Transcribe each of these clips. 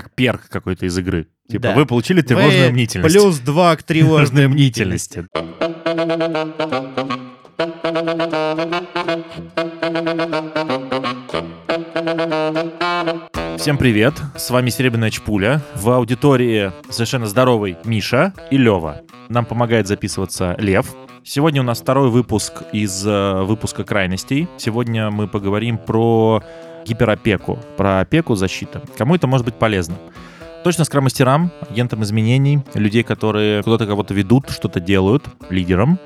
как перк какой-то из игры. Типа, Да. вы получили тревожную Вы мнительность. Плюс два к тревожной мнительности. Всем привет, с вами Серебряная Чпуля. В аудитории совершенно здоровый Миша и Лева. Нам помогает записываться Лев. Сегодня у нас второй выпуск из э, выпуска крайностей. Сегодня мы поговорим про гиперопеку, про опеку защиты. Кому это может быть полезно? Точно скромастерам, агентам изменений, людей, которые куда-то кого-то ведут, что-то делают, лидерам.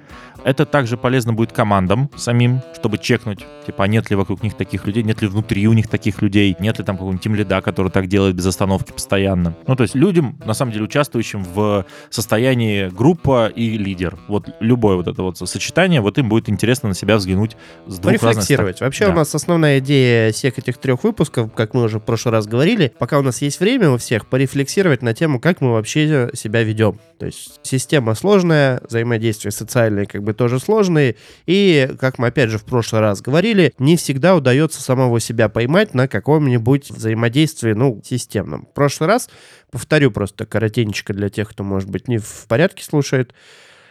Это также полезно будет командам самим, чтобы чекнуть, типа, а нет ли вокруг них таких людей, нет ли внутри у них таких людей, нет ли там какого-нибудь тимлида, который так делает без остановки постоянно. Ну, то есть людям, на самом деле, участвующим в состоянии группа и лидер. Вот любое вот это вот сочетание, вот им будет интересно на себя взглянуть с двух разных сторон. Порефлексировать. Вообще Да. у нас основная идея всех этих трех выпусков, как мы уже в прошлый раз говорили, пока у нас есть время у всех, порефлексировать на тему, как мы вообще себя ведем. То есть система сложная, взаимодействия социальные как бы тоже сложные, и, как мы опять же в прошлый раз говорили, не всегда удается самого себя поймать на каком-нибудь взаимодействии, ну, системном. В прошлый раз, повторю просто коротенько для тех, кто, может быть, не в порядке слушает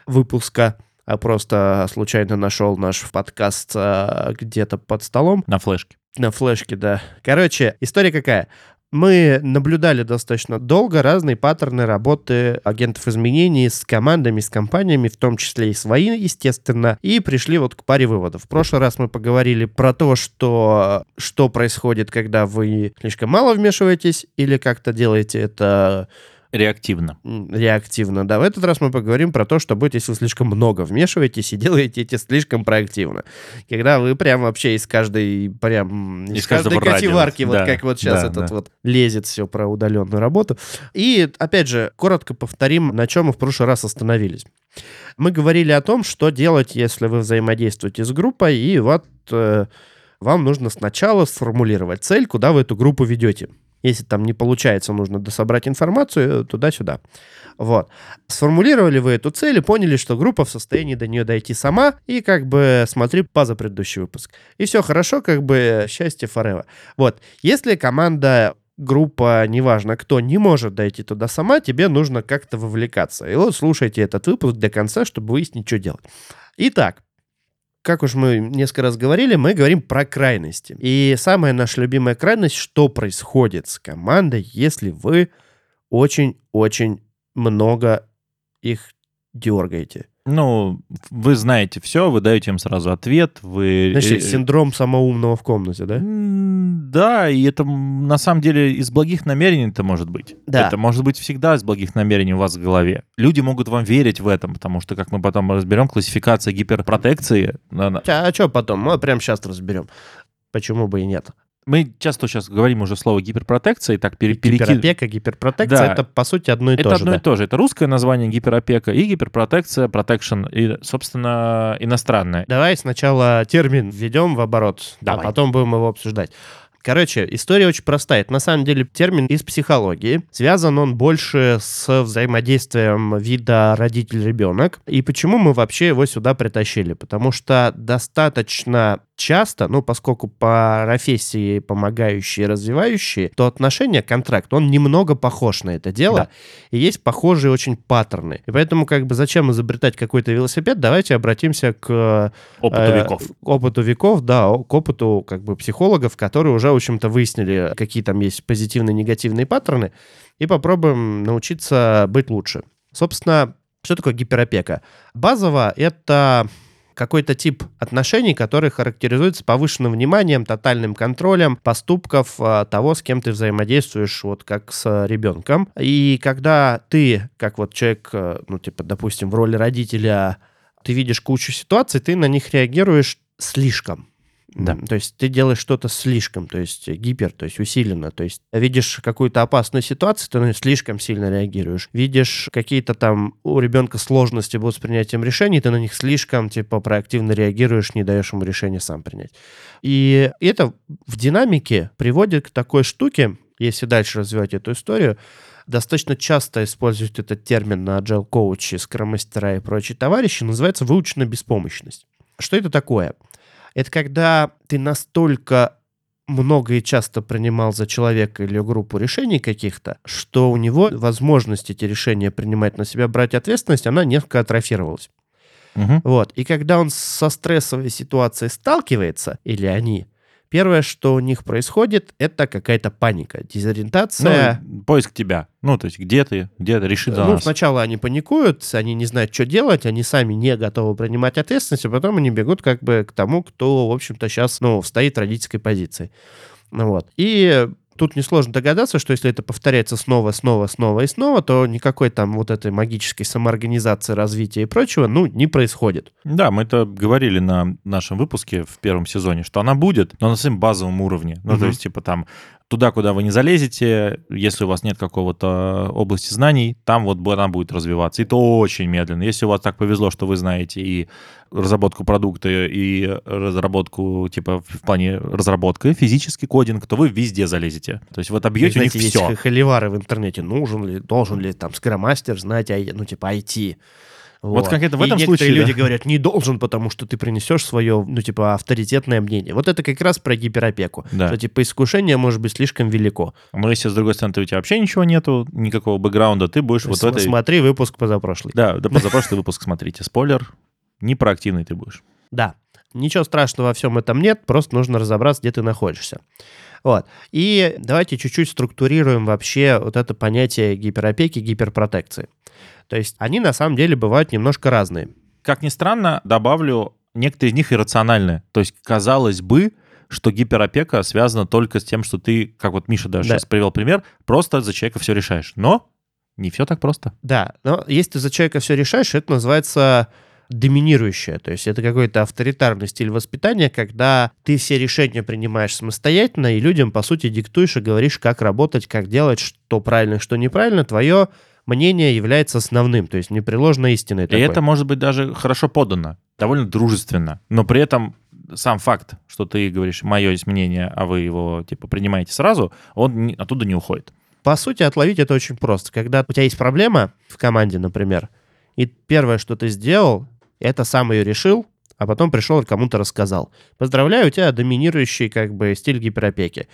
выпуска, а просто случайно нашел наш подкаст а, где-то под столом На флешке. на флешке, да. Короче, история какая? Мы наблюдали достаточно долго разные паттерны работы агентов изменений с командами, с компаниями, в том числе и свои, естественно, и пришли вот к паре выводов. В прошлый раз мы поговорили про то, что, что происходит, когда вы слишком мало вмешиваетесь или как-то делаете это Реактивно. реактивно. Да, в этот раз мы поговорим про то, что будет, если вы слишком много вмешиваетесь и делаете эти слишком проактивно. Когда вы прям вообще из каждой, прям из, Из каждой кофеварки, вот Да, как вот сейчас да, этот да. вот лезет все про удаленную работу. И, опять же, коротко повторим, на чем мы в прошлый раз остановились. Мы говорили о том, что делать, если вы взаимодействуете с группой, и вот э, вам нужно сначала сформулировать цель, куда вы эту группу ведете. Если там не получается, нужно дособрать информацию э, туда-сюда. Вот. Сформулировали вы эту цель и поняли, что группа в состоянии до нее дойти сама, и как бы смотри по за предыдущий выпуск. И все хорошо, как бы счастье forever. Вот. Если команда группа, неважно кто, не может дойти туда сама, тебе нужно как-то вовлекаться. И вот слушайте этот выпуск до конца, чтобы выяснить, что делать. Итак, как уж мы несколько раз говорили, мы говорим про крайности. И самая наша любимая крайность, что происходит с командой, если вы очень-очень много их дергаете. Ну, вы знаете все, вы даете им сразу ответ, вы... Значит, э, синдром самоумного в комнате, да? Да, и это на самом деле из благих намерений это может быть. Да. Это может быть всегда из благих намерений у вас в голове. Люди могут вам верить в этом, потому что, как мы потом разберем, классификация гиперпротекции... она- А, что потом? Мы прямо сейчас разберем. Почему бы и нет? Мы часто сейчас говорим уже слово гиперпротекция, и так пере- перекид- Гиперопека, гиперпротекция Да. это по сути одно и Это то же. одно да. и то же. Это русское название гиперопека и гиперпротекция, протекшн, и, собственно, иностранное. Давай сначала термин введем в оборот, Давай. а потом будем его обсуждать. Короче, история очень простая. Это на самом деле термин из психологии. Связан он больше с взаимодействием вида родитель-ребенок. И почему мы вообще его сюда притащили? Потому что достаточно часто, ну, поскольку по профессии помогающие и развивающие, то отношения, контракт, он немного похож на это дело. Да. И есть похожие очень паттерны. И поэтому как бы зачем изобретать какой-то велосипед? Давайте обратимся к Опыту э, веков. к опыту веков, да, к опыту как бы психологов, которые уже, в общем-то, выяснили, какие там есть позитивные, негативные паттерны, и попробуем научиться быть лучше. Собственно, что такое гиперопека? Базово это какой-то тип отношений, который характеризуется повышенным вниманием, тотальным контролем поступков а, того, с кем ты взаимодействуешь, вот как с ребенком. И когда ты, как вот человек, э, ну, типа, допустим, в роли родителя, ты видишь кучу ситуаций, ты на них реагируешь слишком. Да. То есть ты делаешь что-то слишком, то есть гипер, то есть усиленно. То есть видишь какую-то опасную ситуацию, ты на нее слишком сильно реагируешь. Видишь какие-то там у ребенка сложности будут с принятием решений, ты на них слишком типа проактивно реагируешь, не даешь ему решение сам принять. И это в динамике приводит к такой штуке, если дальше развивать эту историю, достаточно часто используют этот термин на agile коучи, скромастера и прочие товарищи, называется выученная беспомощность. Что это такое? Это когда ты настолько много и часто принимал за человека или группу решений каких-то, что у него возможность эти решения принимать на себя, брать ответственность, она несколько атрофировалась. Мгм. Вот. И когда он со стрессовой ситуацией сталкивается, или они, первое, что у них происходит, это какая-то паника, дезориентация. Ну, поиск тебя. Ну, то есть где ты, где ты, реши за Ну, нас. сначала они паникуют, они не знают, что делать, они сами не готовы принимать ответственность, а потом они бегут как бы к тому, кто, в общем-то, сейчас, ну, стоит родительской позиции. Ну вот. И тут несложно догадаться, что если это повторяется снова, снова, снова и снова, то никакой там вот этой магической самоорганизации, развития и прочего, ну, не происходит. Да, мы это говорили на нашем выпуске в первом сезоне, что она будет, но на своем базовом уровне. Ну, то Мгм. есть, типа, там, туда, куда вы не залезете, если у вас нет какого-то области знаний, там вот она будет развиваться. И то очень медленно. Если у вас так повезло, что вы знаете и разработку продукта, и разработку, типа, в плане разработки, физический кодинг, то вы везде залезете. То есть вы отобьете у них есть все. х- холивары в интернете. Нужен ли, должен ли там скромастер знать, ну, типа, IT. Вот конкретно в И этом некоторые случае, люди да. говорят, не должен, потому что ты принесешь свое, ну, типа, авторитетное мнение. Вот это как раз про гиперопеку. Да. Что, типа, искушение может быть слишком велико. Но если, с другой стороны, у тебя вообще ничего нету, никакого бэкграунда, ты будешь вот в этой... Смотри выпуск позапрошлый. Да, да, позапрошлый выпуск смотрите. Спойлер, не проактивный ты будешь. Да. Ничего страшного во всем этом нет, просто нужно разобраться, где ты находишься. Вот. И давайте чуть-чуть структурируем вообще вот это понятие гиперопеки, гиперпротекции. То есть они на самом деле бывают немножко разные. Как ни странно, добавлю, некоторые из них иррациональны. То есть, казалось бы, что гиперопека связана только с тем, что ты, как вот Миша даже Да. сейчас привел пример, просто за человека все решаешь. Но не все так просто. Да, но если ты за человека все решаешь, это называется доминирующее. То есть это какой-то авторитарный стиль воспитания, когда ты все решения принимаешь самостоятельно и людям, по сути, диктуешь и говоришь, как работать, как делать, что правильно, что неправильно. Твое мнение является основным, то есть непреложной истиной. И такой. это может быть даже хорошо подано, довольно дружественно. Но при этом сам факт, что ты говоришь, мое есть мнение, а вы его типа принимаете сразу, он оттуда не уходит. По сути, отловить это очень просто. Когда у тебя есть проблема в команде, например, и первое, что ты сделал, это сам ее решил, а потом пришел и кому-то рассказал. Поздравляю, у тебя доминирующий как бы стиль гиперопеки.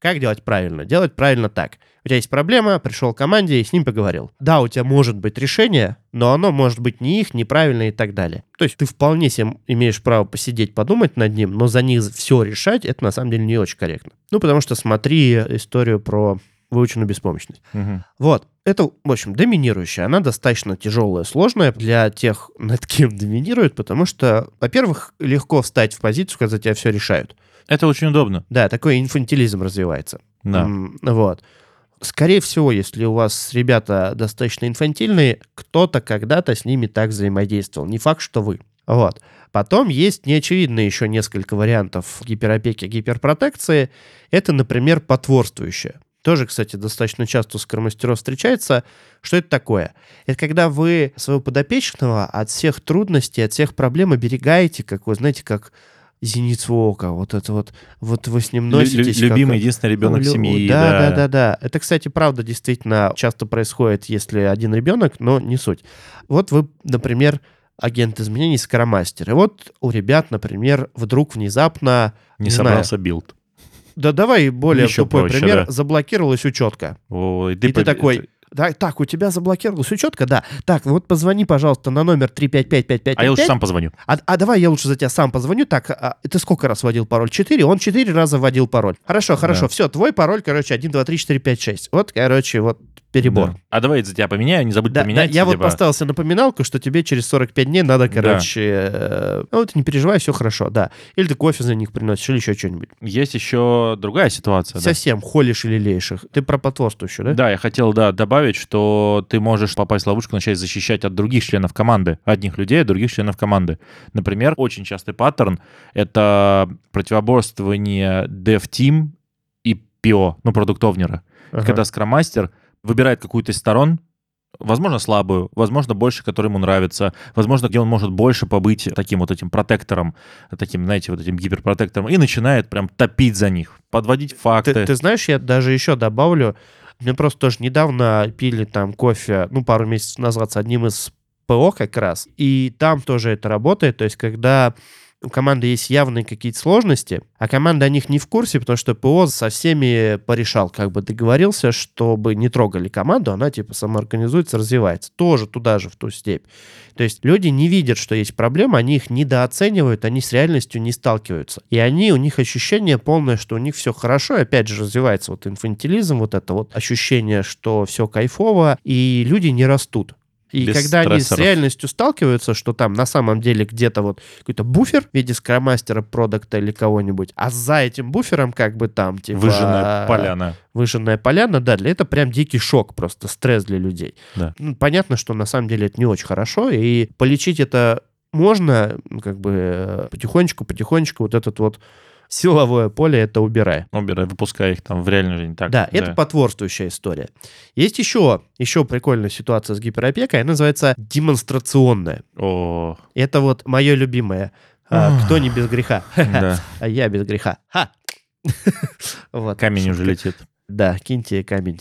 Как делать правильно? Делать правильно так. У тебя есть проблема, пришел к команде и с ним поговорил. Да, у тебя может быть решение, но оно может быть не их, неправильное и так далее. То есть ты вполне себе имеешь право посидеть, подумать над ним, но за них все решать, это на самом деле не очень корректно. Ну, потому что смотри историю про выученную беспомощность. Мгм. Вот. Это, в общем, доминирующая. Она достаточно тяжелая, сложная для тех, над кем доминирует, потому что, во-первых, легко встать в позицию, когда за тебя все решают. Это очень удобно. Да, такой инфантилизм развивается. Да. М, Вот. Скорее всего, если у вас ребята достаточно инфантильные, кто-то когда-то с ними так взаимодействовал. Не факт, что вы. Вот. Потом есть неочевидные еще несколько вариантов гиперопеки, гиперпротекции. Это, например, потворствующее. Тоже, кстати, достаточно часто у скромастеров встречается. Что это такое? Это когда вы своего подопечного от всех трудностей, от всех проблем оберегаете, как вы знаете, как зеницу ока. Вот это вот, вот вы с ним Лю- лю- носитесь. как- любимый, единственный ребенок Лю- семьи. Да, да, да, да. Это, кстати, правда, действительно часто происходит, если один ребенок, но не суть. Вот вы, например, агент изменений scrum master. И вот у ребят, например, вдруг внезапно... Не не собрался build. Да давай более Еще тупой проще, пример. да. Заблокировалась учетка. Ой, И ты поб- такой, да, так, у тебя заблокировалась учетка? Да. Так, вот позвони, пожалуйста, на номер 3555555. А я лучше сам позвоню. А, а давай я лучше за тебя сам позвоню. Так, а, ты сколько раз вводил пароль? Четыре? Он четыре раза вводил пароль. Хорошо, хорошо, Да. все, твой пароль, короче, 1, 2, 3, 4, 5, 6. Вот, короче, вот перебор. Да. А давай я за тебя поменяю, не забудь Да, да, поменять. я вот типа. поставил себе напоминалку, что тебе через 45 дней надо, короче... э, ну, ты не переживай, все хорошо, да. Или ты кофе за них приносишь, или еще что-нибудь. Есть еще другая ситуация. да. Совсем холишь или леешь их. Ты про потворствующую, да? Да, я хотел, да, добавить, что ты можешь попасть в ловушку, начать защищать от других членов команды, одних людей, от других членов команды. Например, очень частый паттерн — это противоборствование dev-team и PO, ну, продуктовнера. Ага. Когда скроммастер выбирает какую-то из сторон, возможно, слабую, возможно, больше, которая ему нравится, возможно, где он может больше побыть таким вот этим протектором, таким, знаете, вот этим гиперпротектором, и начинает прям топить за них, подводить факты. Ты, ты знаешь, я даже еще добавлю, мне просто тоже недавно пили там кофе, ну, пару месяцев назад с одним из ПО как раз, и там тоже это работает, то есть когда у команды есть явные какие-то сложности, а команда о них не в курсе, потому что ПО со всеми порешал, как бы договорился, чтобы не трогали команду, она типа самоорганизуется, развивается. Тоже туда же, в ту степь. То есть люди не видят, что есть проблемы, они их недооценивают, они с реальностью не сталкиваются. И они, у них ощущение полное, что у них все хорошо, и опять же развивается вот инфантилизм, вот это вот ощущение, что все кайфово, и люди не растут. И Без когда они с стрессоров. реальностью сталкиваются, что там на самом деле где-то вот какой-то буфер в виде скромастера, продукта или кого-нибудь, а за этим буфером как бы там типа... Выжженная поляна. Выжженная поляна, да, для это прям дикий шок, просто стресс для людей. Да. Ну, понятно, что на самом деле это не очень хорошо, и полечить это можно, ну, как бы э, потихонечку, потихонечку вот этот вот силовое поле это убирая. Убирай, выпускай их там в реальной жизни. Так, да, это потворствующая история. Есть еще, еще прикольная ситуация с гиперопекой, она называется демонстрационная. О, Это вот мое любимое. А. Кто не без греха? да. А я без греха. Ха! Вот. Камень уже летит. Да, киньте камень.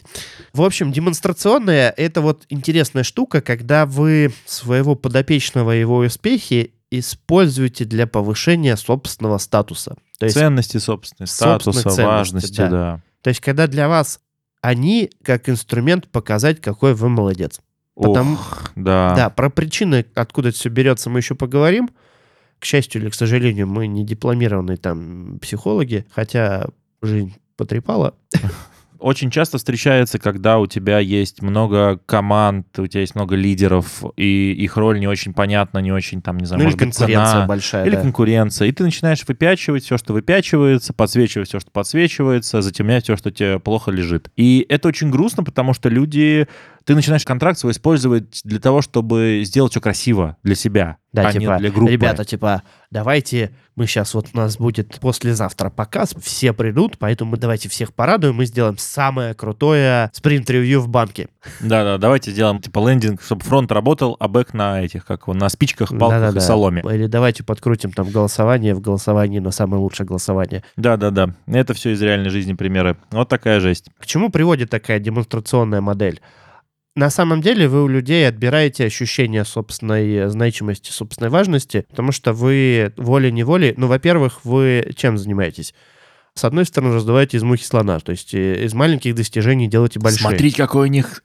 В общем, демонстрационная — это вот интересная штука, когда вы своего подопечного и его успехи используете для повышения собственного статуса. То есть, Ценности собственные, статуса, важности, да. да. то есть, когда для вас они как инструмент показать, какой вы молодец. Потому- Ох, да. Да, про причины, откуда это все берется, мы еще поговорим. К счастью или к сожалению, мы не дипломированные там психологи, хотя жизнь потрепала. Очень часто встречается, когда у тебя есть много команд, у тебя есть много лидеров, и их роль не очень понятна, не очень там, не знаю, Ну или может быть, конкуренция цена. большая. Или да. конкуренция. И ты начинаешь выпячивать все, что выпячивается, подсвечивать все, что подсвечивается, затемнять все, что тебе плохо лежит. И это очень грустно, потому что люди... Ты начинаешь контракт свой использовать для того, чтобы сделать все красиво для себя, Да, а типа, не для группы. ребята, типа, давайте мы сейчас, вот у нас будет послезавтра показ, все придут, поэтому мы давайте всех порадуем, мы сделаем самое крутое спринт-ревью в банке. Да-да, давайте сделаем типа лендинг, чтобы фронт работал, а бэк на этих, как на спичках, палках Да-да-да. и соломе. Или давайте подкрутим там голосование в голосовании на самое лучшее голосование. Да-да-да. Это все из реальной жизни примеры. Вот такая жесть. К чему приводит такая демонстрационная модель? На самом деле вы у людей отбираете ощущение собственной значимости, собственной важности, потому что вы волей-неволей, ну, во-первых, вы чем занимаетесь? С одной стороны, раздуваете из мухи слона, то есть э, из маленьких достижений делаете большие. Смотрите, какой у них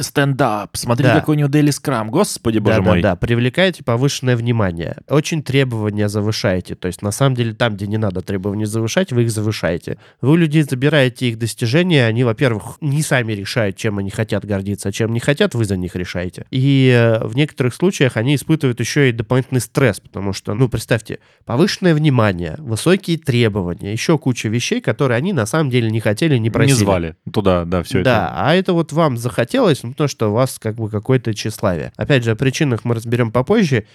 стендап, смотрите, Да. какой у него Daily Scrum. Господи, боже да, мой. да, да, привлекаете повышенное внимание. Очень требования завышаете. То есть, на самом деле, там, где не надо требования завышать, вы их завышаете. Вы у людей забираете их достижения, они, во-первых, не сами решают, чем они хотят гордиться, а чем не хотят, вы за них решаете. И э, в некоторых случаях они испытывают еще и дополнительный стресс, потому что, ну, представьте, повышенное внимание, высокие требования, еще куча вещей, которые они на самом деле не хотели, не просили. Не звали туда, да, все да, это. а это вот вам захотелось, ну, потому что у вас как бы какое-то тщеславие. Опять же, о причинах мы разберем попозже.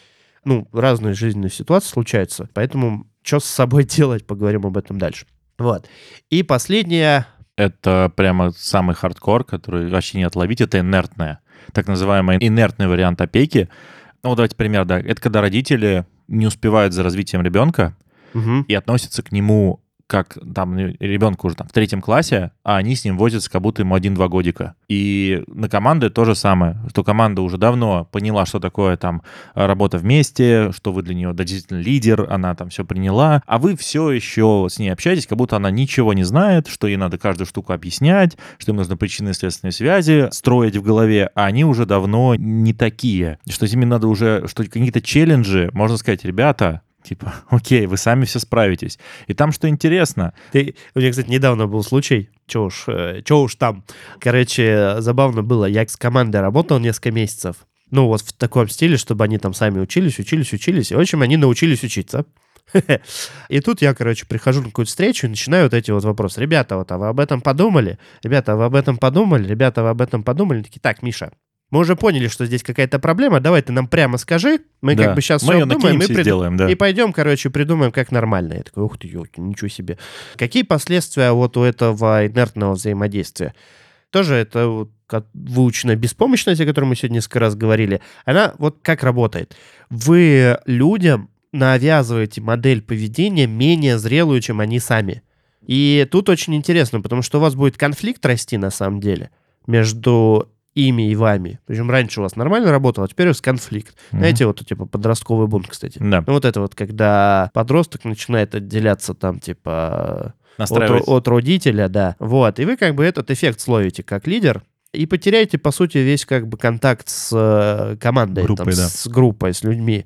Ну, разные жизненные ситуации случаются, поэтому что с собой делать, поговорим об этом дальше. Вот. И последнее, Это прямо самый хардкор, который вообще не отловить, это инертное. Так называемый инертный вариант опеки. Ну, давайте пример, да. Это когда родители не успевают за развитием ребенка Мгм. и относятся к нему как там ребенку уже там в третьем классе, а они с ним возятся, как будто ему один-два годика. И на команды то же самое, что команда уже давно поняла, что такое там работа вместе, что вы для нее действительно лидер, она там все приняла, а вы все еще с ней общаетесь, как будто она ничего не знает, что ей надо каждую штуку объяснять, что им нужно причины и связи строить в голове, а они уже давно не такие, что с надо уже, что какие-то челленджи, можно сказать, ребята, Типа, окей, вы сами все справитесь. И там что интересно, Ты, у меня, кстати, недавно был случай, чё уж, э, чё уж там. Короче, забавно было, я с командой работал несколько месяцев. Ну, вот в таком стиле, чтобы они там сами учились, учились, учились. И, в общем, они научились учиться. И тут я, короче, прихожу на какую-то встречу и начинаю вот эти вот вопросы. Ребята, вот, а вы об этом подумали? Ребята, а вы об этом подумали? Ребята, вы об этом подумали? Такие, так, Миша, мы уже поняли, что здесь какая-то проблема, давай ты нам прямо скажи, мы да, как бы сейчас мы все обдумаем и прид- сделаем, да. и пойдем, короче, придумаем, как нормально. Я такой, ух ты, ёлки, ничего себе. Какие последствия вот у этого инертного взаимодействия? Тоже это вот выученная беспомощность, о которой мы сегодня несколько раз говорили. Она вот как работает. Вы людям навязываете модель поведения менее зрелую, чем они сами. И тут очень интересно, потому что у вас будет конфликт расти на самом деле между ими и вами. Причем раньше у вас нормально работало, а теперь у вас конфликт. Мгм. Знаете, вот типа подростковый бунт, кстати. Да, Ну, вот это вот, когда подросток начинает отделяться там, типа, от, от родителя, да. Вот, и вы как бы этот эффект словите как лидер, и потеряете, по сути, весь как бы контакт с э, командой, Группой, там, да. с группой, с людьми.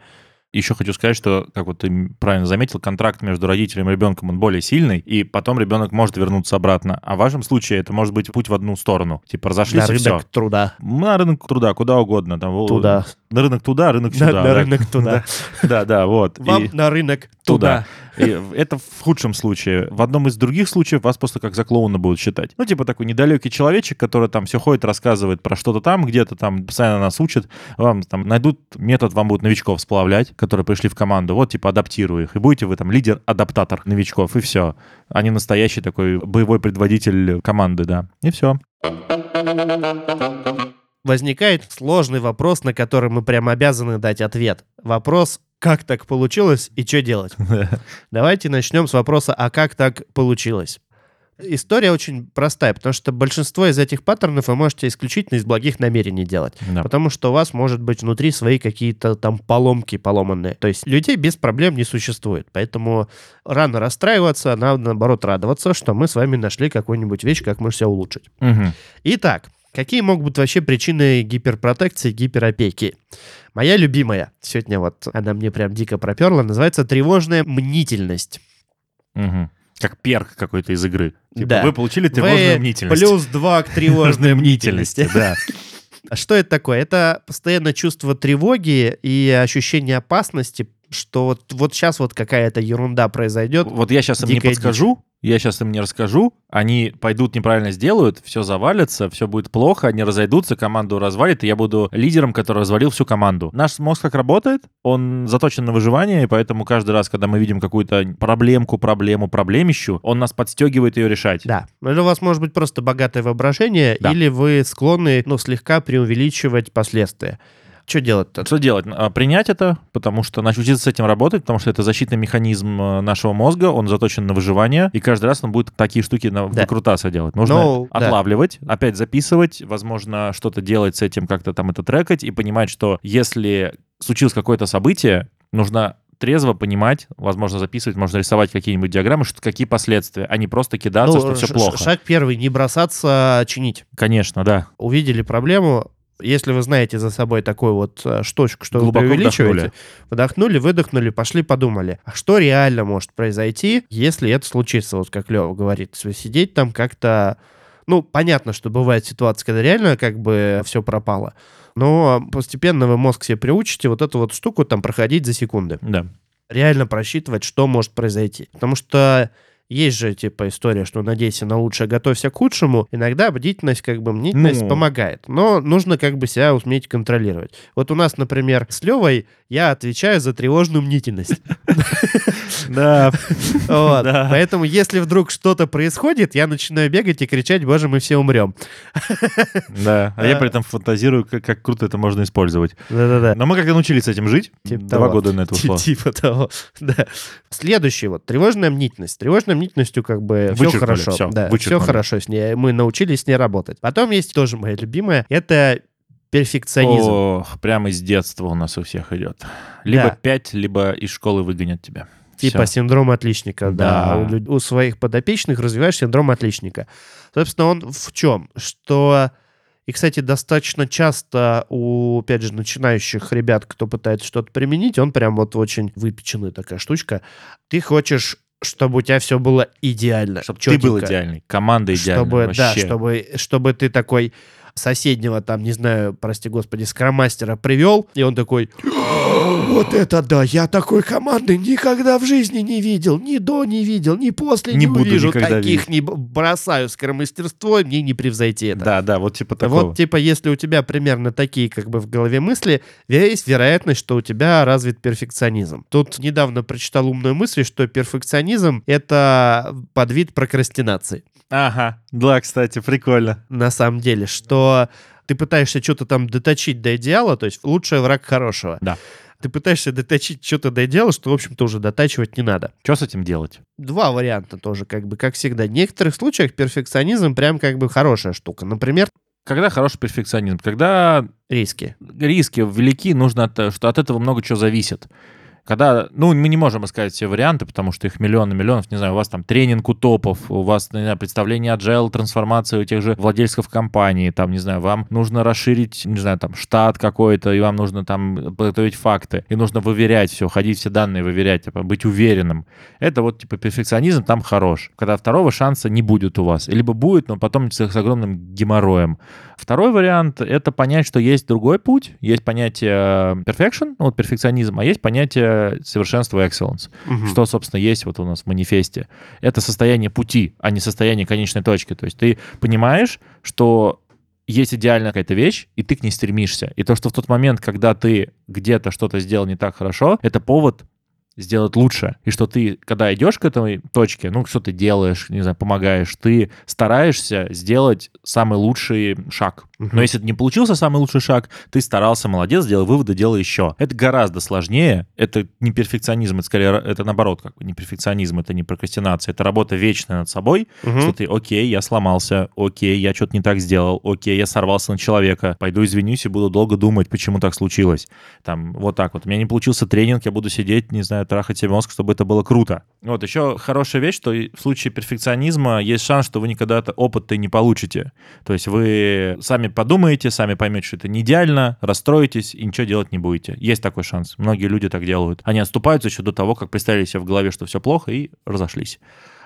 Еще хочу сказать, что, как вот ты правильно заметил, контракт между родителем и ребенком, он более сильный, и потом ребенок может вернуться обратно. А в вашем случае это может быть путь в одну сторону. Типа разошлись На и рынок все. труда. На рынок труда, куда угодно. Там, Туда. На рынок туда, рынок На, сюда. на да. рынок туда. Да, да, вот. Вам И- на рынок Туда. туда. Это в худшем случае. В одном из других случаев вас просто как за клоуна будут считать. Ну, типа такой недалекий человечек, который там все ходит, рассказывает про что-то там, где-то там постоянно нас учит. Вам там найдут метод, вам будут новичков сплавлять, которые пришли в команду. Вот, типа, адаптируй их. И будете вы там лидер-адаптатор новичков, и все. Не настоящий такой боевой предводитель команды, да. И все. Возникает сложный вопрос, на который мы прям обязаны дать ответ. Вопрос, как так получилось и что делать? Давайте начнем с вопроса, а как так получилось? История очень простая, потому что большинство из этих паттернов вы можете исключительно из благих намерений делать. Да. Потому что у вас может быть внутри свои какие-то там поломки поломанные. То есть людей без проблем не существует. Поэтому рано расстраиваться, надо наоборот радоваться, что мы с вами нашли какую-нибудь вещь, как мы себя улучшить. Мгм. Итак, какие могут быть вообще причины гиперпротекции, гиперопеки? Моя любимая, сегодня вот она мне прям дико проперла, называется тревожная мнительность. Мгм. Как перк какой-то из игры. Типа, Да. вы получили тревожную Вы мнительность. Плюс два к тревожной мнительности. да. А что это такое? Это постоянное чувство тревоги и ощущение опасности, что вот, вот сейчас вот какая-то ерунда произойдет. Вот я сейчас им не подскажу, я сейчас им не расскажу, они пойдут неправильно сделают, все завалится, все будет плохо, они разойдутся, команду развалит, и я буду лидером, который развалил всю команду. Наш мозг как работает, он заточен на выживание, и поэтому каждый раз, когда мы видим какую-то проблемку, проблему, проблемищу, он нас подстегивает ее решать. Да. Или у вас может быть просто богатое воображение, Да. или вы склонны, ну, слегка преувеличивать последствия. Что делать-то? Что делать? А, Принять это, потому что научиться с этим работать, потому что это защитный механизм э, нашего мозга, он заточен на выживание, и каждый раз он будет такие штуки на Да. выкрутасы делать. Нужно Ну, да. отлавливать, опять записывать, возможно, что-то делать с этим, как-то там это трекать, и понимать, что если случилось какое-то событие, нужно трезво понимать, возможно, записывать, можно рисовать какие-нибудь диаграммы, что какие последствия, а не просто кидаться, что все плохо. Шаг первый, не бросаться а чинить. Конечно, да. Увидели проблему, если вы знаете за собой такую вот э, штучку, что Глубоко вы преувеличиваете, вдохнули. вдохнули, выдохнули, пошли подумали, а что реально может произойти, если это случится, вот как Лева говорит, сидеть там как-то... Ну, понятно, что бывает ситуация, когда реально как бы все пропало, но постепенно вы мозг себе приучите вот эту вот штуку там проходить за секунды. Да. реально просчитывать, что может произойти. Потому что есть же, типа, история, что надейся на лучшее, готовься к худшему. Иногда бдительность, как бы, мнительность Ну. помогает. Но нужно, как бы, себя уметь контролировать. Вот у нас, например, с Левой я отвечаю за тревожную мнительность. Да. Поэтому, если вдруг что-то происходит, я начинаю бегать и кричать, боже, мы все умрем. Да. А я при этом фантазирую, как, круто это можно использовать. Да-да-да. Но мы как-то научились с этим жить. Типа Два года на это ушло. Типа того, да. Следующий вот, тревожная мнительность. Тревожной мнительностью как бы все хорошо. да, все хорошо с ней. Мы научились с ней работать. Потом есть тоже моя любимая, это перфекционизм. Ох, прямо из детства у нас у всех идет. Либо Да. пять, либо из школы выгонят тебя. Типа Всё. синдром отличника, да. Да. У, люд- у своих подопечных развиваешь синдром отличника. Собственно, он в чем? Что, и, кстати, достаточно часто у, опять же, начинающих ребят, кто пытается что-то применить, он прям вот очень выпеченная такая штучка. Ты хочешь, чтобы у тебя все было идеально. Чтобы ты был идеальный, команда идеальная Чтобы, да, вообще. чтобы, чтобы ты такой соседнего там, не знаю, прости господи, скромастера привел, и он такой, вот это да, я такой команды никогда в жизни не видел, ни до не видел, ни после Не не, буду увижу, таких не б- бросаю скромастерство, мне не превзойти это. Да, да, вот типа такого. Вот, типа, если у тебя примерно такие, как бы, в голове мысли, есть вероятность, что у тебя развит перфекционизм. Тут недавно прочитал умную мысль, что перфекционизм — это подвид прокрастинации Ага, да, кстати, прикольно. на самом деле, что ты пытаешься что-то там доточить до идеала, то есть лучший враг хорошего. Да. Ты пытаешься доточить что-то до идеала, что, в общем-то, уже дотачивать не надо. Что с этим делать? Два варианта тоже, как бы, как всегда. В некоторых случаях перфекционизм прям как бы хорошая штука. Например, Когда хороший перфекционизм? Когда Риски. риски велики, нужно, от, что от этого много чего зависит. Когда, ну, мы не можем искать все варианты, потому что их миллионы миллионов, не знаю, у вас там тренинг у топов, у вас, не знаю, представление agile, трансформация у тех же владельцев компании, там, не знаю, вам нужно расширить, не знаю, там, штат какой-то, и вам нужно там подготовить факты, и нужно выверять все, ходить все данные выверять, типа, быть уверенным. Это вот, типа, перфекционизм там хорош. Когда второго шанса не будет у вас. Либо будет, но потом с огромным геморроем. Второй вариант — это понять, что есть другой путь, есть понятие perfection, ну, вот перфекционизм, а есть понятие совершенства excellence. Мгм. Что, собственно, есть вот у нас в манифесте. Это состояние пути, а не состояние конечной точки. То есть ты понимаешь, что есть идеальная какая-то вещь, и ты к ней стремишься. И то, что в тот момент, когда ты где-то что-то сделал не так хорошо, это повод сделать лучше. И что ты, когда идешь к этой точке, ну, что ты делаешь, не знаю, помогаешь, ты стараешься сделать самый лучший шаг. Но если не получился самый лучший шаг, ты старался, молодец, сделал выводы, делай еще. Это гораздо сложнее. Это не перфекционизм, это скорее, это наоборот, как бы не перфекционизм, это не прокрастинация, это работа вечная над собой, Мгм. что ты, окей, я сломался, окей, я что-то не так сделал, окей, я сорвался на человека, пойду извинюсь и буду долго думать, почему так случилось. Там, вот так вот. У меня не получился тренинг, я буду сидеть, не знаю, трахать себе мозг, чтобы это было круто. Вот, еще хорошая вещь, что в случае перфекционизма есть шанс, что вы никогда это опыт-то не получите. То есть вы сами подумаете, сами поймете, что это не идеально, расстроитесь и ничего делать не будете. Есть такой шанс. Многие люди так делают. Они отступаются еще до того, как представили себе в голове, что все плохо, и разошлись.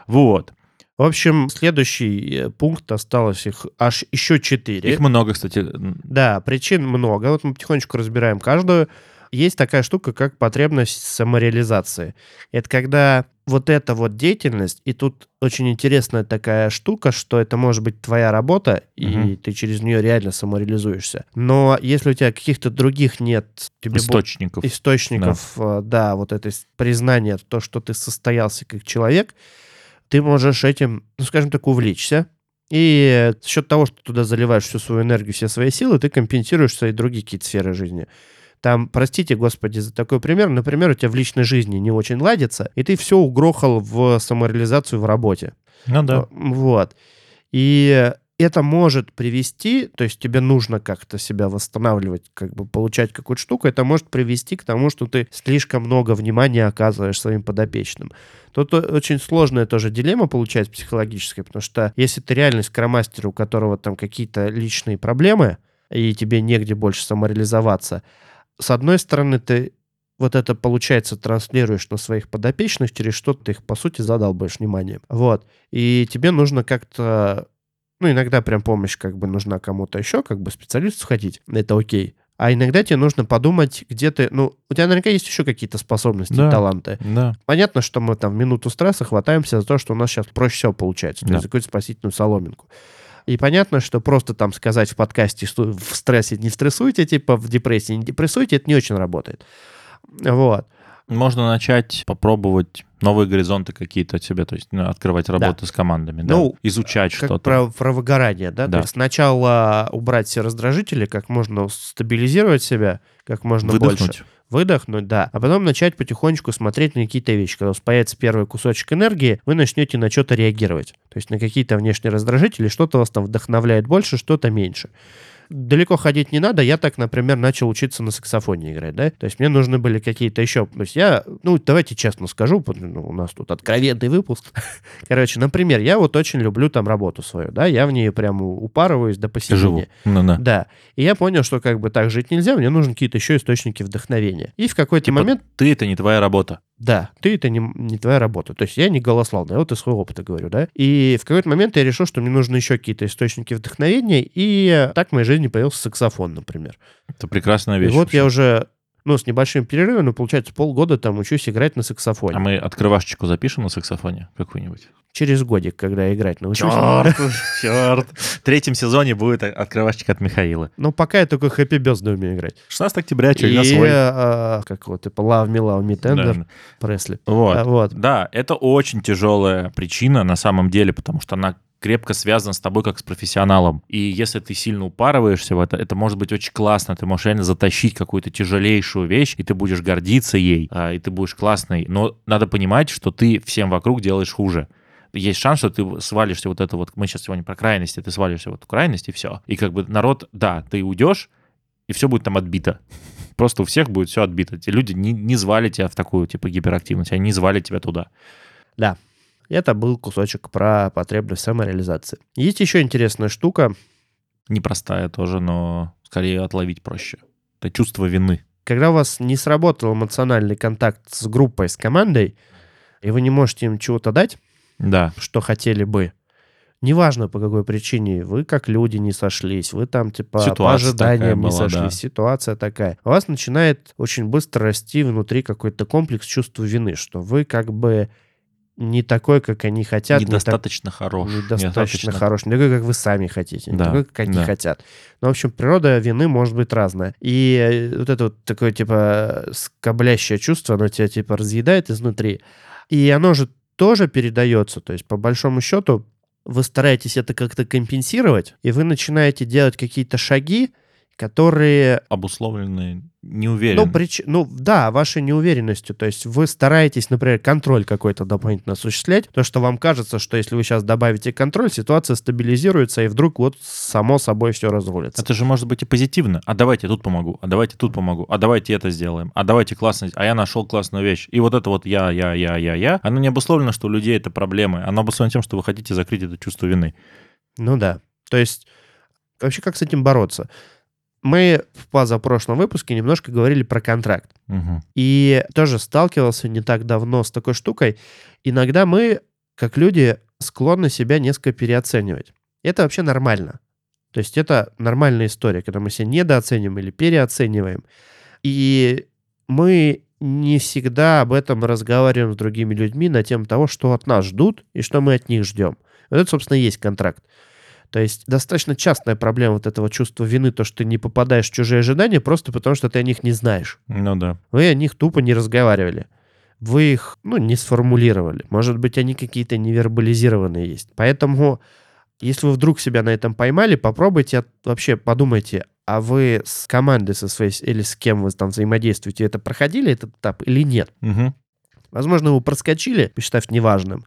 Вот. В общем, следующий э, пункт, осталось их аж еще четыре. Их много, кстати. Да, причин много. Вот мы потихонечку разбираем каждую. Есть такая штука, как потребность самореализации. Это когда вот эта вот деятельность, и тут очень интересная такая штука, что это может быть твоя работа, и Мгм. ты через нее реально самореализуешься. Но если у тебя каких-то других нет, тебе бо- Источников. источников, э, да, вот это признание, то, что ты состоялся как человек, ты можешь этим, ну, скажем так, увлечься. И за счет того, что туда заливаешь всю свою энергию, все свои силы, ты компенсируешь свои другие какие-то сферы жизни. Там, простите, господи, за такой пример, например, у тебя в личной жизни не очень ладится, и ты все угрохал в самореализацию в работе. Ну да. Э, Вот. И это может привести, то есть тебе нужно как-то себя восстанавливать, как бы получать какую-то штуку, это может привести к тому, что ты слишком много внимания оказываешь своим подопечным. Тут очень сложная тоже дилемма получается психологическая, потому что если ты реальный скромастер, у которого там какие-то личные проблемы, и тебе негде больше самореализоваться, с одной стороны, ты вот это, получается, транслируешь на своих подопечных, через что ты их, по сути, задалбаешь вниманием. Вот. И тебе нужно как-то... Ну, иногда прям помощь как бы нужна кому-то еще, как бы специалисту сходить. Это окей. А иногда тебе нужно подумать, где ты... Ну, у тебя наверняка есть еще какие-то способности, Да. таланты. Да. Понятно, что мы там в минуту стресса хватаемся за то, что у нас сейчас проще всего получается. То Да. есть за какую-то спасительную соломинку. И понятно, что просто там сказать в подкасте, что в стрессе не стрессуйте, типа в депрессии не депрессуйте, это не очень работает. Вот. Можно начать попробовать новые горизонты какие-то от себя, то есть ну, открывать работу с командами, да, Ну, изучать что-то. про, про выгорание, да? Да. То есть сначала убрать все раздражители, как можно стабилизировать себя, как можно больше. Выдохнуть. Выдохнуть, да. А потом начать потихонечку смотреть на какие-то вещи. Когда у вас появится первый кусочек энергии, вы начнете на что-то реагировать. То есть на какие-то внешние раздражители, что-то вас там вдохновляет больше, что-то меньше. Далеко ходить не надо. Я так, например, начал учиться на саксофоне играть, да? То есть мне нужны были какие-то еще... То есть я, ну, давайте честно скажу, ну, у нас тут откровенный выпуск. Короче, например, я вот очень люблю там работу свою, да? Я в ней прям упарываюсь до Живу. посинения. Ну, да. Да. И я понял, что как бы так жить нельзя, мне нужны какие-то еще источники вдохновения. И в какой-то Типа, момент, Ты это не твоя работа. Да, ты это не, не твоя работа. То есть я не голословный, я вот из своего опыта говорю, да. И в какой-то момент я решил, что мне нужны еще какие-то источники вдохновения, и так в моей жизни появился саксофон, например. Это прекрасная И вещь. вот вообще. я уже, ну, с небольшим перерывом, ну, получается, полгода там учусь играть на саксофоне. А мы открывашечку запишем на саксофоне какую-нибудь? Через годик, когда я играть научусь. Черт, черт. В третьем сезоне будет открывашечка от Михаила. Но пока я только Happy Birthday умею играть. 16 октября, И, через свой. а, как вот, типа Love Me, Love Me Tender, Да. Пресли. Вот. А, вот. Да, это очень тяжелая причина на самом деле, потому что она крепко связана с тобой как с профессионалом. И если ты сильно упарываешься в это, это может быть очень классно. Ты можешь реально затащить какую-то тяжелейшую вещь, и ты будешь гордиться ей, а, и ты будешь классный. Но надо понимать, что ты всем вокруг делаешь хуже. Есть шанс, что ты свалишься вот это вот, мы сейчас сегодня про крайности, ты свалишься вот в крайность, и все. И как бы народ, да, ты уйдешь, и все будет там отбито. Просто у всех будет все отбито. Те люди не, не звали тебя в такую, типа, гиперактивность, они не звали тебя туда. Да. Это был кусочек про потребность самореализации. Есть еще интересная штука. Непростая тоже, но скорее отловить проще. Это чувство вины. Когда у вас не сработал эмоциональный контакт с группой, с командой, и вы не можете им чего-то дать, Да. что хотели бы, неважно по какой причине, вы как люди не сошлись, вы там типа по Ситуация такая ожиданиям не была, сошлись, да. ситуация такая. У вас начинает очень быстро расти внутри какой-то комплекс чувства вины, что вы как бы не такой, как они хотят, не так- недостаточно хорош. недостаточно хорош, не такой, как вы сами хотите, не Да, такой, как они да. хотят. Ну, в общем, природа вины может быть разная. И э, вот это вот такое, типа, скоблящее чувство, оно тебя, типа, разъедает изнутри. И оно же тоже передается. То есть, по большому счету, вы стараетесь это как-то компенсировать, и вы начинаете делать какие-то шаги, которые Обусловленные, не уверен. ну, прич... ну, да, вашей неуверенностью. То есть вы стараетесь, например, контроль какой-то дополнительно осуществлять, то что вам кажется, что если вы сейчас добавите контроль, ситуация стабилизируется, и вдруг вот само собой все разрулится. Это же может быть и позитивно. А давайте тут помогу, а давайте тут помогу, а давайте это сделаем, а давайте классно, а я нашел классную вещь. И вот это вот я, я, я, я, я, оно не обусловлено, что у людей это проблемы, оно обусловлено тем, что вы хотите закрыть это чувство вины. Ну да. То есть вообще как с этим бороться? Мы в позапрошлом выпуске немножко говорили про контракт. Мгм. И тоже сталкивался не так давно с такой штукой. Иногда мы, как люди, склонны себя несколько переоценивать. Это вообще нормально. То есть это нормальная история, когда мы себя недооцениваем или переоцениваем. И мы не всегда об этом разговариваем с другими людьми на тему того, что от нас ждут и что мы от них ждем. Вот это, собственно, и есть контракт. То есть достаточно частная проблема вот этого чувства вины, то, что ты не попадаешь в чужие ожидания просто потому, что ты о них не знаешь. Ну да. Вы о них тупо не разговаривали. Вы их, ну, не сформулировали. Может быть, они какие-то невербализированные есть. Поэтому, если вы вдруг себя на этом поймали, попробуйте от- вообще подумайте, а вы с командой со своей или с кем вы там взаимодействуете, это проходили этот этап или нет? Мгм. Возможно, вы проскочили, посчитав неважным.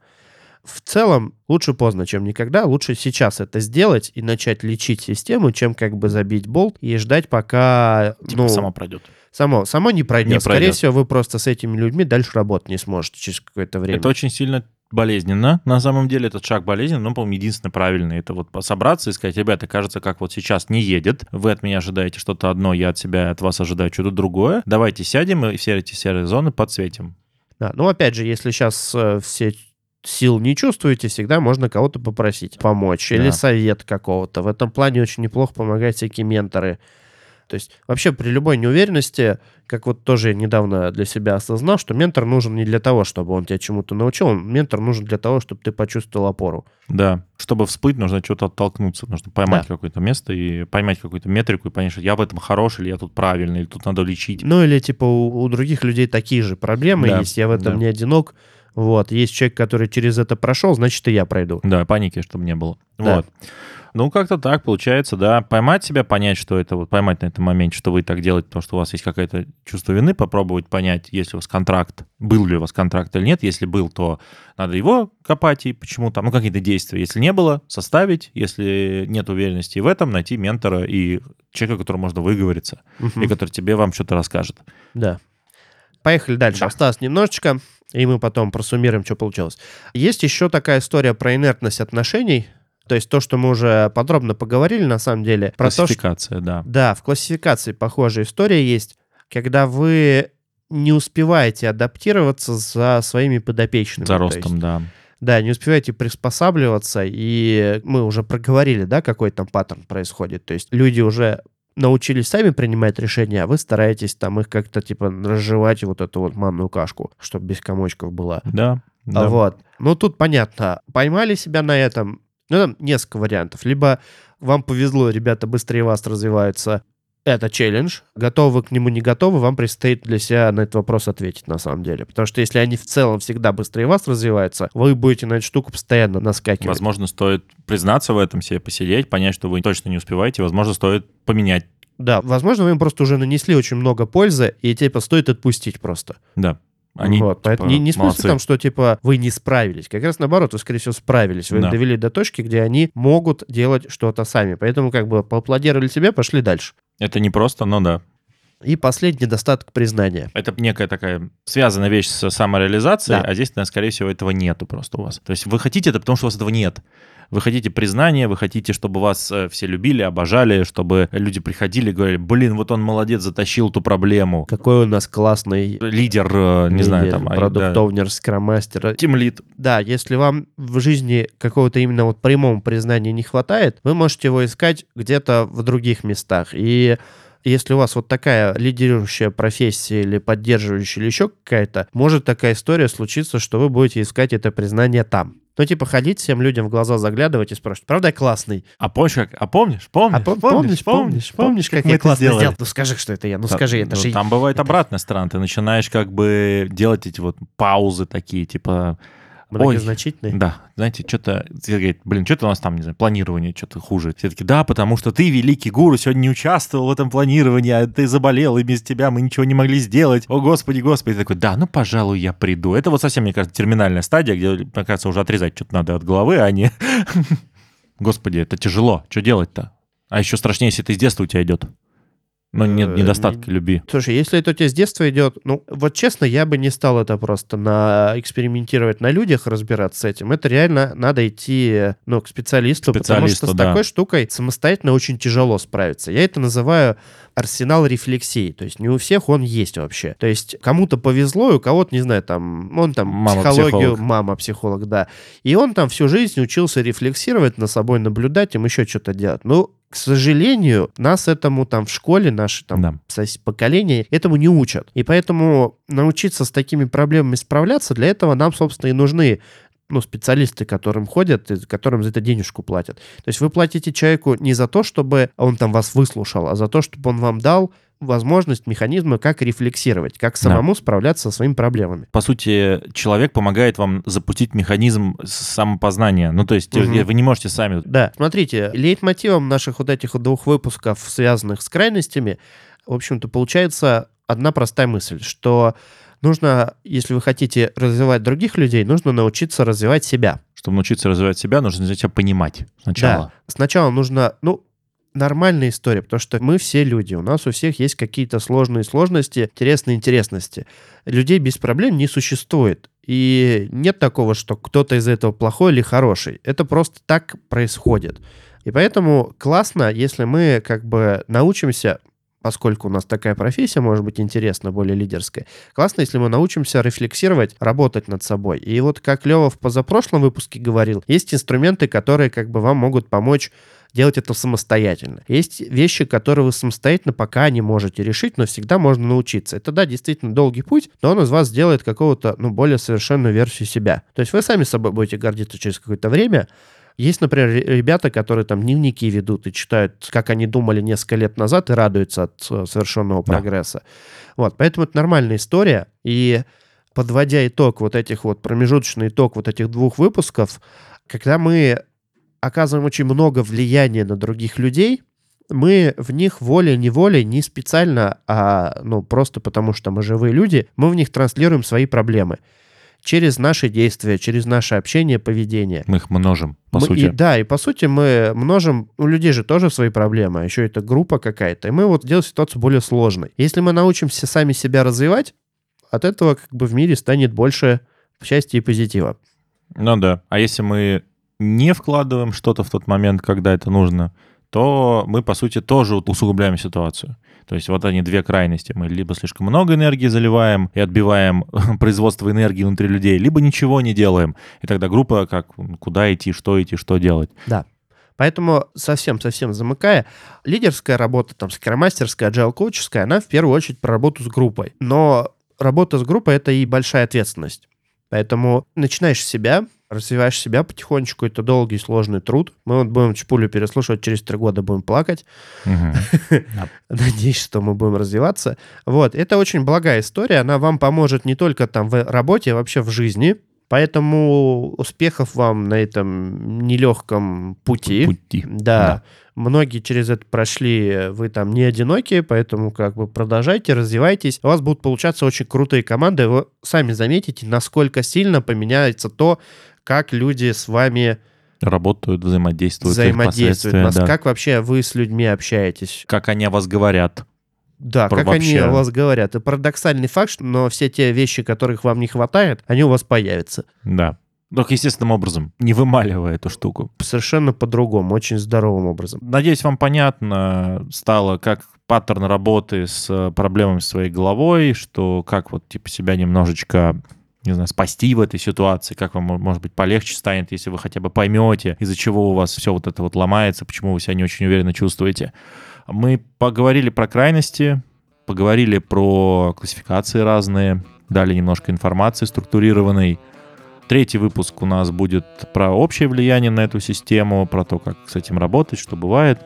В целом, лучше поздно, чем никогда. Лучше сейчас это сделать и начать лечить систему, чем как бы забить болт и ждать, пока... Типа ну, само пройдет. Само, само не пройдет. Не Скорее пройдет. всего, вы просто с этими людьми дальше работать не сможете через какое-то время. Это очень сильно болезненно. На самом деле этот шаг болезненный, но, по-моему, единственный правильный. Это вот собраться и сказать, ребята, кажется, как вот сейчас не едет. Вы от меня ожидаете что-то одно, я от себя, от вас ожидаю что-то другое. Давайте сядем и все эти серые зоны подсветим. Да, ну, опять же, если сейчас э, все сил не чувствуете, всегда можно кого-то попросить помочь. Или Да. совет какого-то. В этом плане очень неплохо помогают всякие менторы. То есть вообще при любой неуверенности, как вот тоже я недавно для себя осознал, что ментор нужен не для того, чтобы он тебя чему-то научил, он- ментор нужен для того, чтобы ты почувствовал опору. Да. Чтобы всплыть, нужно что-то оттолкнуться. Нужно поймать Да. какое-то место и поймать какую-то метрику и понять, что я в этом хорош, или я тут правильный, или тут надо лечить. Ну или типа у, у других людей такие же проблемы Да, есть, я в этом да. не одинок. Вот, есть человек, который через это прошел, значит и я пройду. Да, паники, чтобы не было. Да. Вот. Ну, как-то так получается, да. Поймать себя, понять, что это, вот поймать на этом моменте, что вы так делаете, потому что у вас есть какое-то чувство вины, попробовать понять, есть ли у вас контракт, был ли у вас контракт или нет. Если был, то надо его копать и почему там, ну, какие-то действия. Если не было, составить. Если нет уверенности в этом, найти ментора и человека, которому можно выговориться, Мгм. и который тебе вам что-то расскажет. Да. Поехали дальше. Да. Осталось немножечко, и мы потом просуммируем, что получилось. Есть еще такая история про инертность отношений. То есть то, что мы уже подробно поговорили, на самом деле, про то, что... Классификация, да. Да, в классификации похожая история есть, когда вы не успеваете адаптироваться за своими подопечными. За То есть, ростом, да. да, не успеваете приспосабливаться, и мы уже проговорили, да, какой там паттерн происходит. То есть люди уже научились сами принимать решения, а вы стараетесь там их как-то типа разжевать вот эту вот манную кашку, чтобы без комочков была. Да. Да. Вот. Ну, тут понятно. Поймали себя на этом. Ну, там несколько вариантов. Либо вам повезло, ребята быстрее вас развиваются. Это челлендж. Готовы вы к нему, не готовы, вам предстоит для себя на этот вопрос ответить на самом деле. Потому что если они в целом всегда быстрее вас развиваются, вы будете на эту штуку постоянно наскакивать. Возможно, стоит признаться в этом себе, посидеть, понять, что вы точно не успеваете. Возможно, стоит поменять. Да, возможно, вы им просто уже нанесли очень много пользы, и типа стоит отпустить просто. Да. Они, вот, поэтому типа, не, не в смысле молодцы. там, что типа вы не справились. Как раз наоборот, вы, скорее всего, справились. Вы Да. довели до точки, где они могут делать что-то сами. Поэтому как бы поаплодировали себе, пошли дальше. Это не просто, но да. И последний недостаток признания. Это некая такая связанная вещь с самореализацией, Да. а здесь, наверное, скорее всего, этого нету просто у вас. То есть вы хотите это, потому что у вас этого нет. Вы хотите признания, вы хотите, чтобы вас э, все любили, обожали, чтобы люди приходили и говорили, блин, вот он молодец, затащил ту проблему. Какой у нас классный Лидер, э, не знаю, там... а, продукт да, скромастер. Тимлид. Да, если вам в жизни какого-то именно вот прямого признания не хватает, вы можете его искать где-то в других местах. И если у вас вот такая лидирующая профессия или поддерживающая, или еще какая-то, может такая история случиться, что вы будете искать это признание там. Ну, типа, ходить всем людям в глаза заглядывать и спрашивать, правда я классный? А помнишь, как? А помнишь? Помнишь? А пом- помнишь, помнишь, помнишь, как, мы я классно сделали? сделал? Ну, скажи, что это я, ну, Та- скажи, это ну, же... Там бывает это- обратная сторона. Ты начинаешь как бы делать эти вот паузы такие, типа... Ой, Многозначительный. Да, знаете, что-то, говорит, блин, что-то у нас там, не знаю, планирование что-то хуже. Все таки да, потому что ты, великий гуру, сегодня не участвовал в этом планировании, а ты заболел, и без тебя мы ничего не могли сделать. О, господи, господи. Ты такой, да, ну, пожалуй, я приду. Это вот совсем, мне кажется, терминальная стадия, где, мне кажется, уже отрезать что-то надо от головы, а не... Господи, это тяжело. Что делать-то? А еще страшнее, если это из детства у тебя идет. Но нет Э, недостатка любви. Слушай, если это у тебя с детства идет, ну, вот честно, я бы не стал это просто на экспериментировать на людях, разбираться с этим. Это реально надо идти, ну, к специалисту, потому Специалисту, что с да. такой штукой самостоятельно очень тяжело справиться. Я это называю арсенал рефлексии. То есть не у всех он есть вообще. То есть кому-то повезло, у кого-то, не знаю, там, он там Мама-психолог. психологию, мама-психолог, да. И он там всю жизнь учился рефлексировать, на собой наблюдать, им еще что-то делать. Ну, к сожалению, нас этому там в школе, наши там Да. поколения этому не учат. И поэтому научиться с такими проблемами справляться, для этого нам, собственно, и нужны ну, специалисты, которым ходят, и которым за это денежку платят. То есть вы платите человеку не за то, чтобы он там вас выслушал, а за то, чтобы он вам дал возможность, механизмы, как рефлексировать, как самому справляться со своими проблемами. по сути, человек помогает вам запустить механизм самопознания. Ну, то есть Мгм. вы не можете сами... Да, смотрите, лейтмотивом наших вот этих двух выпусков, связанных с крайностями, в общем-то, получается одна простая мысль, что нужно, если вы хотите развивать других людей, нужно научиться развивать себя. Чтобы научиться развивать себя, нужно себя понимать сначала. Да. Сначала нужно, ну, нормальная история, потому что мы все люди, у нас у всех есть какие-то сложные сложности, интересные интересности. Людей без проблем не существует. И нет такого, что кто-то из этого плохой или хороший. Это просто так происходит. И поэтому классно, если мы как бы научимся поскольку у нас такая профессия может быть интересна, более лидерская, классно, если мы научимся рефлексировать, работать над собой. И вот как Лева в позапрошлом выпуске говорил, есть инструменты, которые как бы вам могут помочь делать это самостоятельно. Есть вещи, которые вы самостоятельно пока не можете решить, но всегда можно научиться. Это, да, действительно долгий путь, но он из вас сделает какого-то, ну, более совершенную версию себя. То есть вы сами собой будете гордиться через какое-то время, есть, например, ре- ребята, которые там дневники ведут и читают, как они думали несколько лет назад и радуются от э, совершенного Да. прогресса. Вот, поэтому это нормальная история. И подводя итог вот этих вот, промежуточный итог вот этих двух выпусков, когда мы оказываем очень много влияния на других людей, мы в них волей-неволей, не специально, а ну, просто потому что мы живые люди, мы в них транслируем свои проблемы. Через наши действия, через наше общение, поведение. Мы их множим, по Мы- сути. и- да, и по сути мы множим... У людей же тоже свои проблемы, а еще это группа какая-то. И мы вот делаем ситуацию более сложной. Если мы научимся сами себя развивать, от этого как бы в мире станет больше счастья и позитива. Ну да. А если мы не вкладываем что-то в тот момент, когда это нужно, то мы, по сути, тоже усугубляем ситуацию. То есть вот они две крайности. Мы либо слишком много энергии заливаем и отбиваем производство энергии внутри людей, либо ничего не делаем. И тогда группа как куда идти, что идти, что делать. Поэтому совсем-совсем замыкая, лидерская работа, там, скромастерская, agile коуческая, она в первую очередь про работу с группой. Но работа с группой — это и большая ответственность. Поэтому начинаешь с себя, развиваешь себя потихонечку, это долгий, сложный труд. Мы вот будем Чпулю переслушивать, через три года будем плакать. Надеюсь, что мы будем развиваться. Вот, это очень благая история, она вам поможет не только там в работе, а вообще в жизни. Поэтому успехов вам на этом нелегком пути. Пути. Да. Многие через это прошли, вы там не одиноки, поэтому как бы продолжайте, развивайтесь. У вас будут получаться очень крутые команды. Вы сами заметите, насколько сильно поменяется то, как люди с вами Работают, взаимодействуют. взаимодействуют. Нас- да. Как вообще вы с людьми общаетесь? Как они о вас говорят. Да, Про как они вообще. о вас говорят. И парадоксальный факт, что- но все те вещи, которых вам не хватает, они у вас появятся. Да. Только естественным образом, не вымаливая эту штуку. Совершенно по-другому, очень здоровым образом. Надеюсь, вам понятно стало, как паттерн работы с э, проблемами своей головой, что как вот типа себя немножечко не знаю, спасти в этой ситуации, как вам, мо- может быть, полегче станет, если вы хотя бы поймете, из-за чего у вас все вот это вот ломается, почему вы себя не очень уверенно чувствуете. Мы поговорили про крайности, поговорили про классификации разные, дали немножко информации структурированной. Третий выпуск у нас будет про общее влияние на эту систему, про то, как с этим работать, что бывает.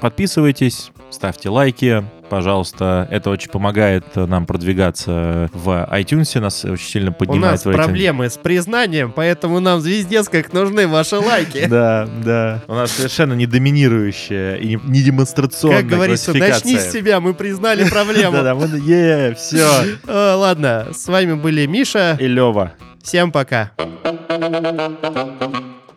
Подписывайтесь, ставьте лайки, пожалуйста. Это очень помогает э, нам продвигаться в iTunes, нас очень сильно У поднимает нас в рейтинге. проблемы с признанием, поэтому нам звездец как нужны ваши лайки. Да, да. У нас совершенно не доминирующая и не- не демонстрационная Как говорится, начни с себя, мы признали проблему. Да-да, мы... Е, все. Э, Ладно, с вами были Миша. И Лева. Всем пока.